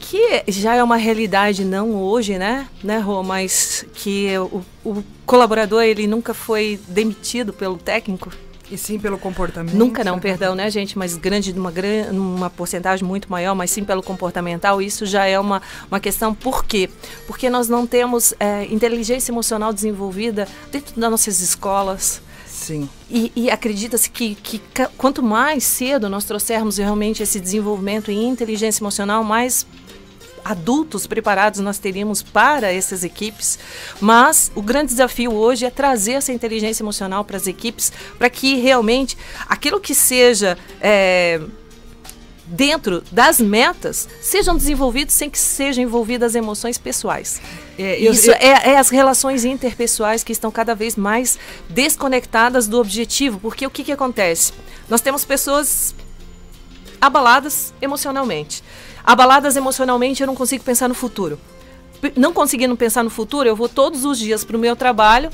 que já é uma realidade não hoje, né, né, Rô, mas que o, o colaborador ele nunca foi demitido pelo técnico, E sim pelo comportamento. Nunca não, perdão, né, gente? Mas grande, uma, uma porcentagem muito maior, mas sim pelo comportamental. Isso já é uma, uma questão. Por quê? Porque nós não temos é, inteligência emocional desenvolvida dentro das nossas escolas. Sim. E, e acredita-se que, que quanto mais cedo nós trouxermos realmente esse desenvolvimento em inteligência emocional, mais adultos preparados nós teríamos para essas equipes, mas o grande desafio hoje é trazer essa inteligência emocional para as equipes, para que realmente aquilo que seja é, dentro das metas sejam desenvolvidos sem que sejam envolvidas emoções pessoais. É, eu- Isso eu- é, é as relações interpessoais que estão cada vez mais desconectadas do objetivo, porque o que, que acontece? Nós temos pessoas abaladas emocionalmente. Abaladas emocionalmente, eu não consigo pensar no futuro. Não conseguindo pensar no futuro, eu vou todos os dias para o meu trabalho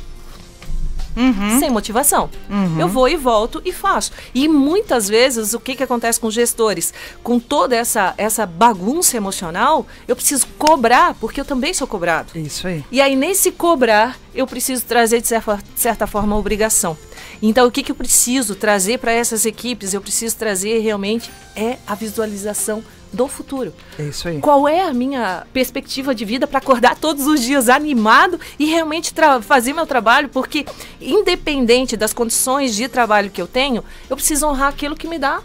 sem motivação. Eu vou e volto e faço. E muitas vezes, o que, que acontece com os gestores? Com toda essa, essa bagunça emocional, eu preciso cobrar, porque eu também sou cobrado. Isso aí. E aí, nesse cobrar, eu preciso trazer, de certa, certa forma, a obrigação. Então, o que, que eu preciso trazer para essas equipes? Eu preciso trazer realmente é a visualização do futuro. É isso aí. Qual é a minha perspectiva de vida para acordar todos os dias animado e realmente fazer meu trabalho? Porque, independente das condições de trabalho que eu tenho, eu preciso honrar aquilo que me dá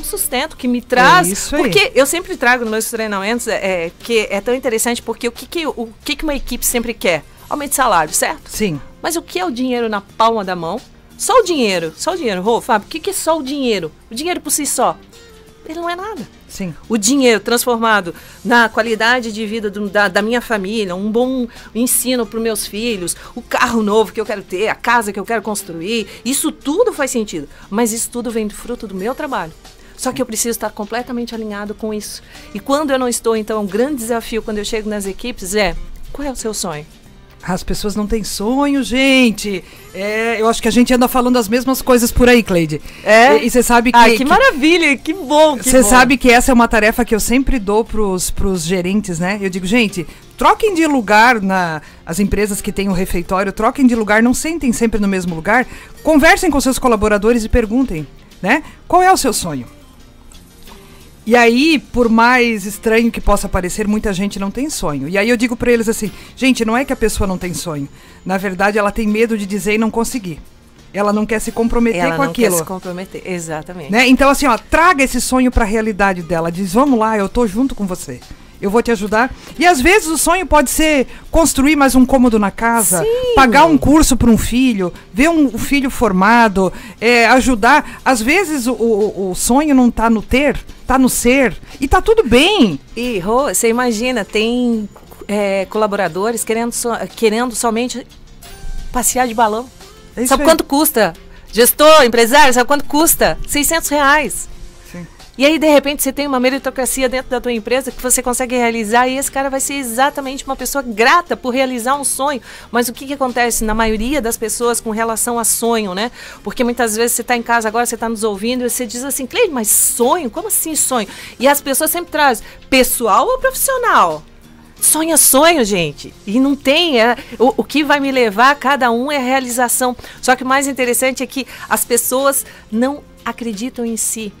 um sustento que me traz. É isso aí. porque eu sempre trago nos meus treinamentos é, é, que é tão interessante porque o que, que, o que, que uma equipe sempre quer? Aumento de salário, certo? Sim. Mas o que é o dinheiro na palma da mão? Só o dinheiro, só o dinheiro. Rô, Fábio, o que, que é só o dinheiro? O dinheiro por si só. Ele não é nada. Sim. O dinheiro transformado na qualidade de vida do- da, da minha família, um bom ensino para os meus filhos, o carro novo que eu quero ter, a casa que eu quero construir, isso tudo faz sentido. Mas isso tudo vem do fruto do meu trabalho. Só que eu preciso estar completamente alinhado com isso. E quando eu não estou, então, um grande desafio quando eu chego nas equipes é: qual é o seu sonho? As pessoas não têm sonho, gente. É, eu acho que a gente anda falando as mesmas coisas por aí, Cleide. E você sabe que. ah, que, que- maravilha, que bom. Você sabe que essa é uma tarefa que eu sempre dou pros, pros gerentes, né? Eu digo, gente, troquem de lugar na as empresas que têm o refeitório, troquem de lugar, não sentem sempre no mesmo lugar, conversem com seus colaboradores e perguntem, né? Qual é o seu sonho? E aí, por mais estranho que possa parecer, muita gente não tem sonho. E aí eu digo pra eles assim, gente, não é que a pessoa não tem sonho. Na verdade, ela tem medo de dizer e não conseguir. Ela não quer se comprometer Ela com não aquilo. quer se comprometer. Exatamente. Né? Então, assim, ó, traga esse sonho pra realidade dela. Diz, vamos lá, eu tô junto com você. Eu vou te ajudar. E às vezes o sonho pode ser construir mais um cômodo na casa, Sim. pagar um curso para um filho, ver um, um filho formado, é, ajudar. Às vezes o, o, o sonho não tá no ter, tá no ser. E tá tudo bem. E, Rô, você imagina, tem é, colaboradores querendo, so- querendo somente passear de balão. É isso sabe aí. quanto custa? Gestor, empresário, sabe quanto custa? 600 reais. E aí, de repente, você tem uma meritocracia dentro da tua empresa que você consegue realizar e esse cara vai ser exatamente uma pessoa grata por realizar um sonho. Mas o que, que acontece na maioria das pessoas com relação a sonho, né? Porque muitas vezes você está em casa agora, você está nos ouvindo e você diz assim, Cleide, mas sonho? Como assim sonho? E as pessoas sempre trazem pessoal ou profissional? Sonho é sonho, gente. E não tem. É, o, o que vai me levar a cada um é a realização. Só que o mais interessante é que as pessoas não acreditam em si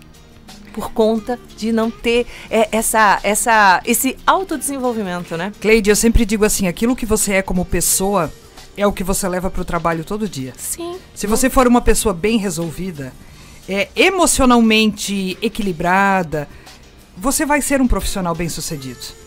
por conta de não ter é, essa, essa, esse autodesenvolvimento, né? Cleide, eu sempre digo assim, aquilo que você é como pessoa é o que você leva pro trabalho todo dia. Sim. Se você for uma pessoa bem resolvida, é, emocionalmente equilibrada, você vai ser um profissional bem sucedido.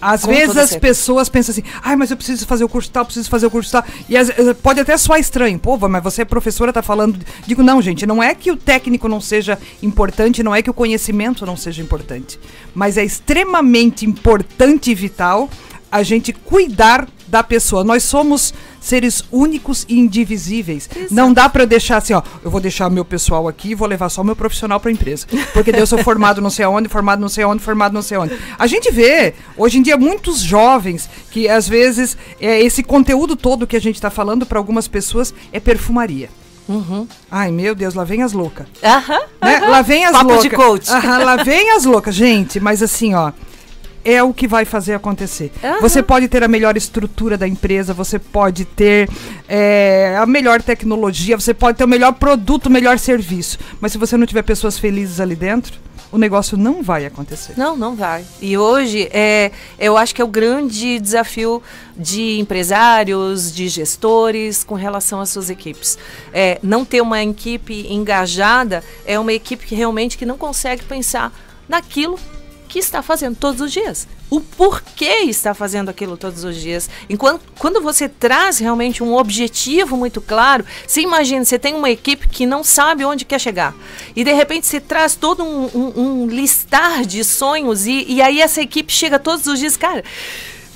Às Com vezes as certeza. pessoas pensam assim, ai, mas eu preciso fazer o curso tal, preciso fazer o curso tal. E eh, pode até soar estranho, pô, mas você é professora, tá falando. Digo, não, gente, não é que o técnico não seja importante, não é que o conhecimento não seja importante. Mas é extremamente importante e vital a gente cuidar da pessoa. Nós somos seres únicos e indivisíveis. Não dá pra deixar assim, ó, eu vou deixar meu pessoal aqui e vou levar só meu profissional pra empresa. Porque eu sou formado não sei aonde, formado não sei aonde, formado não sei onde. A gente vê, hoje em dia, muitos jovens que às vezes é, esse conteúdo todo que a gente tá falando pra algumas pessoas é perfumaria. Ai, meu Deus, lá vem as loucas. Aham. Né? Lá vem as Papo loucas. de coach. Aham, lá vem as loucas, gente. Mas assim, ó. É o que vai fazer acontecer. Aham. Você pode ter a melhor estrutura da empresa, você pode ter é, a melhor tecnologia, você pode ter o melhor produto, o melhor serviço. Mas se você não tiver pessoas felizes ali dentro, o negócio não vai acontecer. Não, não vai. E hoje, é, eu acho que é o grande desafio de empresários, de gestores com relação às suas equipes. É, não ter uma equipe engajada é uma equipe que realmente que não consegue pensar naquilo que está fazendo todos os dias. O porquê está fazendo aquilo todos os dias. Enquanto quando você traz realmente um objetivo muito claro, você imagina, você tem uma equipe que não sabe onde quer chegar. E de repente você traz todo um, um- um listar de sonhos e, e aí essa equipe chega todos os dias, cara.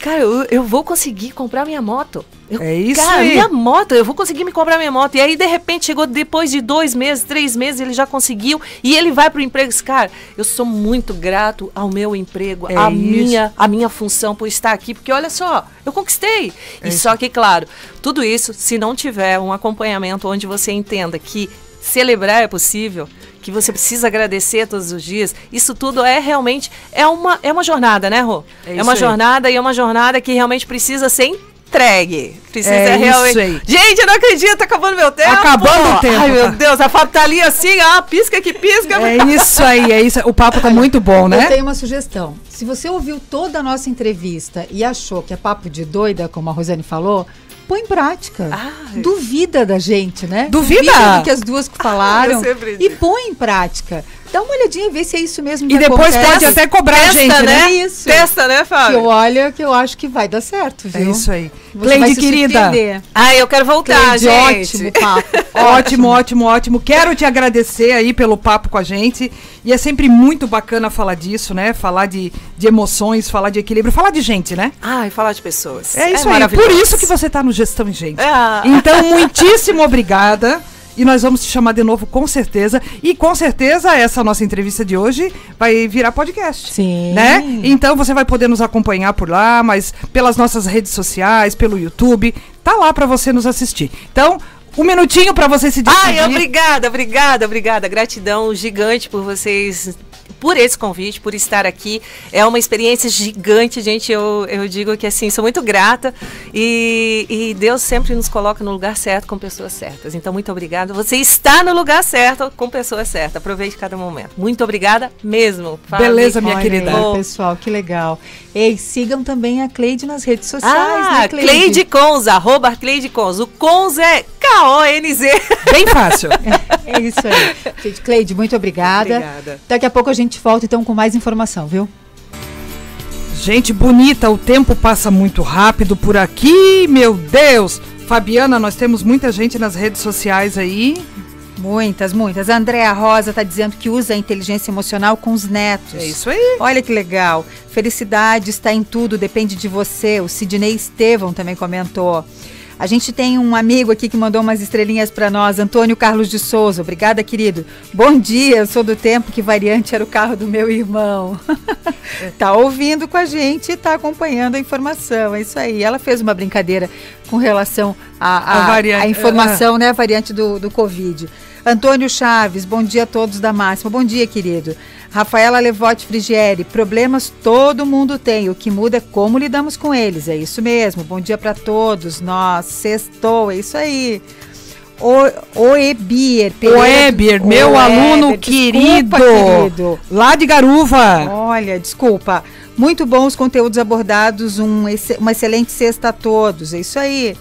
Cara, eu, eu vou conseguir comprar minha moto. Eu- É isso cara, aí. minha moto, eu vou conseguir me comprar minha moto. E aí, de repente, chegou depois de dois meses, três meses, ele já conseguiu. E ele vai pro emprego. Diz, Cara, eu sou muito grato ao meu emprego, É à isso. minha, a minha função por estar aqui. Porque olha só, eu conquistei. É e só que, claro, tudo isso, se não tiver um acompanhamento onde você entenda que celebrar é possível, que você precisa agradecer todos os dias, isso tudo é realmente é uma, é uma jornada, né, Rô? É É, uma aí. jornada e é uma jornada que realmente precisa ser entregue. Precisa É isso realmente. aí. Gente, eu não acredito, tá acabando meu tempo. Acabando o tempo, Ai, meu tá. Deus, a Fábio tá ali assim, ó, pisca que pisca. É isso aí, é isso. O papo tá muito bom, Eu né? tenho uma sugestão. Se você ouviu toda a nossa entrevista e achou que é papo de doida, como a Rosane falou, põe em prática. Ai. Duvida da gente, né? Duvida? do que as duas falaram Eu sempre e põe em prática. Dá uma olhadinha e vê se é isso mesmo E depois acontece. pode até cobrar a Testa, gente, né? né? Isso. Testa, né, Que Fábio? eu olha que eu acho que vai dar certo, É viu? isso aí. Cleide, querida. Ah, eu quero voltar, Cleide, gente. ótimo papo. Ótimo, ótimo, ótimo. Quero te agradecer aí pelo papo com a gente. E é sempre muito bacana falar disso, né? Falar de, de emoções, falar de equilíbrio, falar de gente, né? Ai, falar de pessoas. É isso aí. maravilhoso. Por isso que você tá no Gestão em Gente. Ah. Então, muitíssimo obrigada. E nós vamos te chamar de novo, com certeza. E com certeza, essa nossa entrevista de hoje vai virar podcast. Sim. Né? Então você vai poder nos acompanhar por lá, mas pelas nossas redes sociais, pelo YouTube. Tá lá pra você nos assistir. Então, um minutinho pra você se despedir. Ai, obrigada, obrigada, obrigada. Gratidão gigante por vocês, por esse convite, por estar aqui. É uma experiência gigante, gente. Eu, eu digo que assim, sou muito grata. E, e Deus sempre nos coloca no lugar certo com pessoas certas. Então, muito obrigada. Você está no lugar certo com pessoas certas. Aproveite cada momento. Muito obrigada mesmo. Fábio. Beleza, minha Olha querida. aí, pessoal, que legal. Ei, sigam também a Cleide nas redes sociais, Ah, né, Cleide Cons, arroba Cleide Cons. O Cons é K-O-N-Z. Bem fácil. É isso aí. Gente, Cleide, muito obrigada. Obrigada. Daqui a pouco a gente volta então com mais informação, viu? Gente bonita, o tempo passa muito rápido por aqui, meu Deus. Fabiana, nós temos muita gente nas redes sociais aí. Muitas, muitas. A Andréa Rosa está dizendo que usa a inteligência emocional com os netos. É isso aí. Olha que legal. Felicidade está em tudo, depende de você. O Sidney Estevão também comentou. A gente tem um amigo aqui que mandou umas estrelinhas para nós, Antônio Carlos de Souza. Obrigada, querido. Bom dia, eu sou do tempo que variante era o carro do meu irmão. tá ouvindo com a gente e tá acompanhando a informação. É isso aí. Ela fez uma brincadeira com relação à informação, né? A variante do, do Covid. Antônio Chaves, bom dia a todos da Máxima. Bom dia, querido. Rafaela Levote Frigieri, problemas todo mundo tem, o que muda é como lidamos com eles. É isso mesmo. Bom dia para todos. Nós, sextou, é isso aí. O, Oebier. Pereira- Weber, meu Oeber, aluno querido, querido. lá de Garuva. Olha, desculpa. Muito bons conteúdos abordados, um, uma excelente sexta a todos. É isso aí.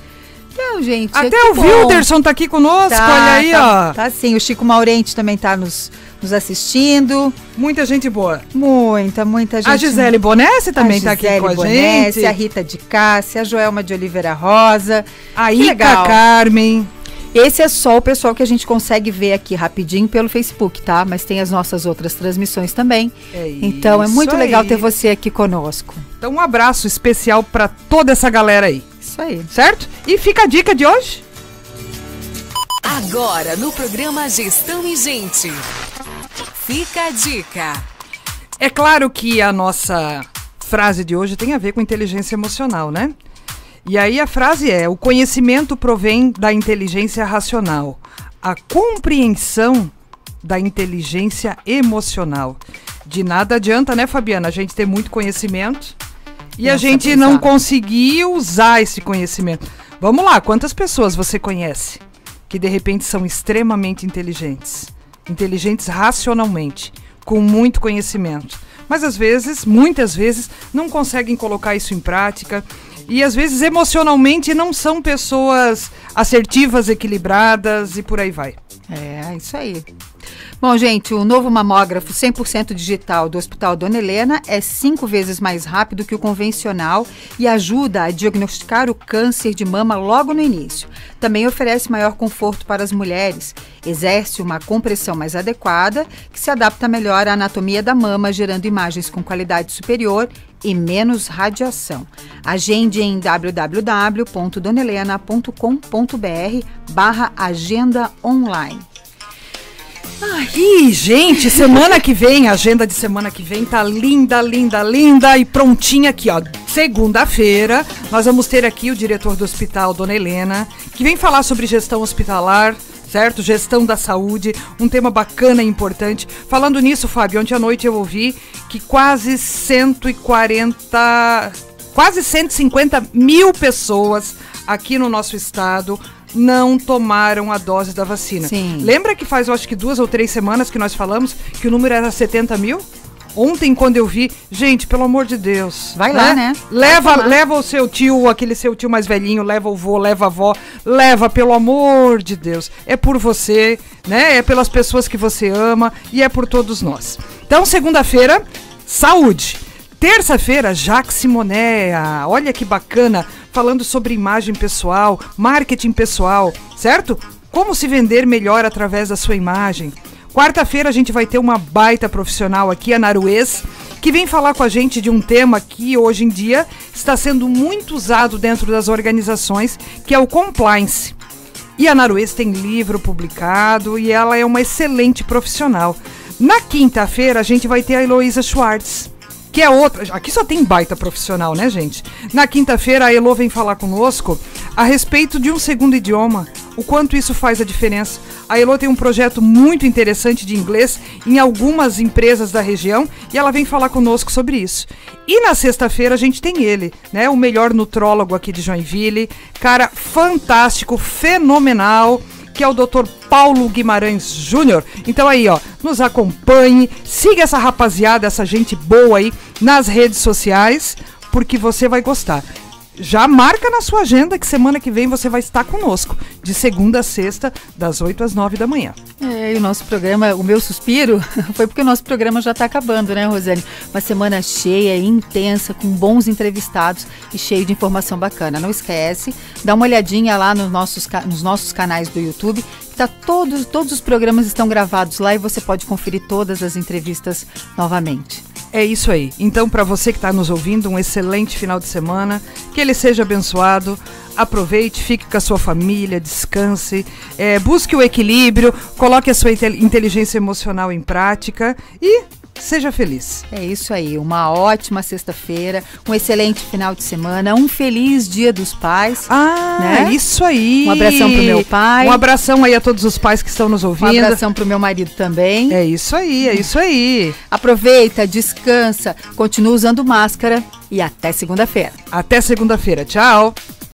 Então, gente. Até que o bom. Wilderson tá aqui conosco, Tá, olha aí, tá, ó. Tá sim, o Chico Maurente também tá nos, nos assistindo. Muita gente boa. Muita, muita gente. A Gisele Bonesse também a tá aqui com a Bonesse, gente. A Rita de Cássia, a Joelma de Oliveira Rosa. A Que Ica legal. Carmen. Esse é só o pessoal que a gente consegue ver aqui rapidinho pelo Facebook, tá? Mas tem as nossas outras transmissões também. É então é muito legal aí. ter você aqui conosco. Então um abraço especial pra toda essa galera aí, Isso aí. certo? E fica a dica de hoje. Agora no programa Gestão e Gente. Fica a dica. É claro que a nossa frase de hoje tem a ver com inteligência emocional, né? E aí a frase é: o conhecimento provém da inteligência racional, a compreensão da inteligência emocional. De nada adianta, né, Fabiana, a gente ter muito conhecimento e a Nossa, gente não conseguir usar esse conhecimento. Vamos lá, quantas pessoas você conhece que de repente são extremamente inteligentes? Inteligentes racionalmente, com muito conhecimento. Mas às vezes, muitas vezes, não conseguem colocar isso em prática. E às vezes emocionalmente não são pessoas assertivas, equilibradas e por aí vai. É, isso aí. Bom, gente, o novo mamógrafo 100% digital do Hospital Dona Helena é cinco vezes mais rápido que o convencional e ajuda a diagnosticar o câncer de mama logo no início. Também oferece maior conforto para as mulheres, exerce uma compressão mais adequada, que se adapta melhor à anatomia da mama, gerando imagens com qualidade superior e menos radiação. Agende em www.donelena.com.br barra agenda online. Ih, gente, semana que vem, a agenda de semana que vem tá linda, linda, linda e prontinha aqui, ó. Segunda-feira, nós vamos ter aqui o diretor do hospital, Dona Helena, que vem falar sobre gestão hospitalar, certo? Gestão da saúde, um tema bacana e importante. Falando nisso, Fábio, ontem à noite eu ouvi que quase 140, quase 150 mil pessoas aqui no nosso estado não tomaram a dose da vacina. Sim. Lembra que faz, eu acho que duas ou três semanas que nós falamos que o número era 70 mil? Ontem, quando eu vi, gente, pelo amor de Deus. Vai lá, né? Leva, leva o seu tio, aquele seu tio mais velhinho, leva o vô, leva a avó, leva, pelo amor de Deus. É por você, né? É pelas pessoas que você ama e é por todos nós. Então, segunda-feira, saúde. Terça-feira, Jacques Simonéa. Olha que bacana, falando sobre imagem pessoal, marketing pessoal, certo? Como se vender melhor através da sua imagem. Quarta-feira a gente vai ter uma baita profissional aqui, a Naruês, que vem falar com a gente de um tema que hoje em dia está sendo muito usado dentro das organizações, que é o compliance. E a Naruês tem livro publicado e ela é uma excelente profissional. Na quinta-feira a gente vai ter a Heloísa Schwartz, que é outra. Aqui só tem baita profissional, né, gente? Na quinta-feira a Elo vem falar conosco a respeito de um segundo idioma, o quanto isso faz a diferença. A Elo tem um projeto muito interessante de inglês em algumas empresas da região e ela vem falar conosco sobre isso. E na sexta-feira a gente tem ele, né? O melhor nutrólogo aqui de Joinville, cara fantástico, fenomenal que é o Dr. Paulo Guimarães Júnior. Então aí, ó, nos acompanhe, siga essa rapaziada, essa gente boa aí nas redes sociais, porque você vai gostar já marca na sua agenda que semana que vem você vai estar conosco, de segunda a sexta, das 8 às 9 da manhã. É, e o nosso programa, o meu suspiro, foi porque o nosso programa já está acabando, né, Rosane? Uma semana cheia, intensa, com bons entrevistados e cheio de informação bacana. Não esquece, dá uma olhadinha lá nos nossos, nos nossos canais do YouTube. Tá todos, todos os programas estão gravados lá e você pode conferir todas as entrevistas novamente. É isso aí. Então, para você que está nos ouvindo, um excelente final de semana. Que ele seja abençoado. Aproveite, fique com a sua família, descanse, é, busque o equilíbrio, coloque a sua inteligência emocional em prática e Seja feliz. É isso aí. Uma ótima sexta-feira, um excelente final de semana, um feliz Dia dos Pais. Ah, né? isso aí. Um abração pro meu pai. Um abração aí a todos os pais que estão nos ouvindo. Um abração pro meu marido também. É isso aí, é isso aí. Aproveita, descansa, continua usando máscara e até segunda-feira. Até segunda-feira. Tchau.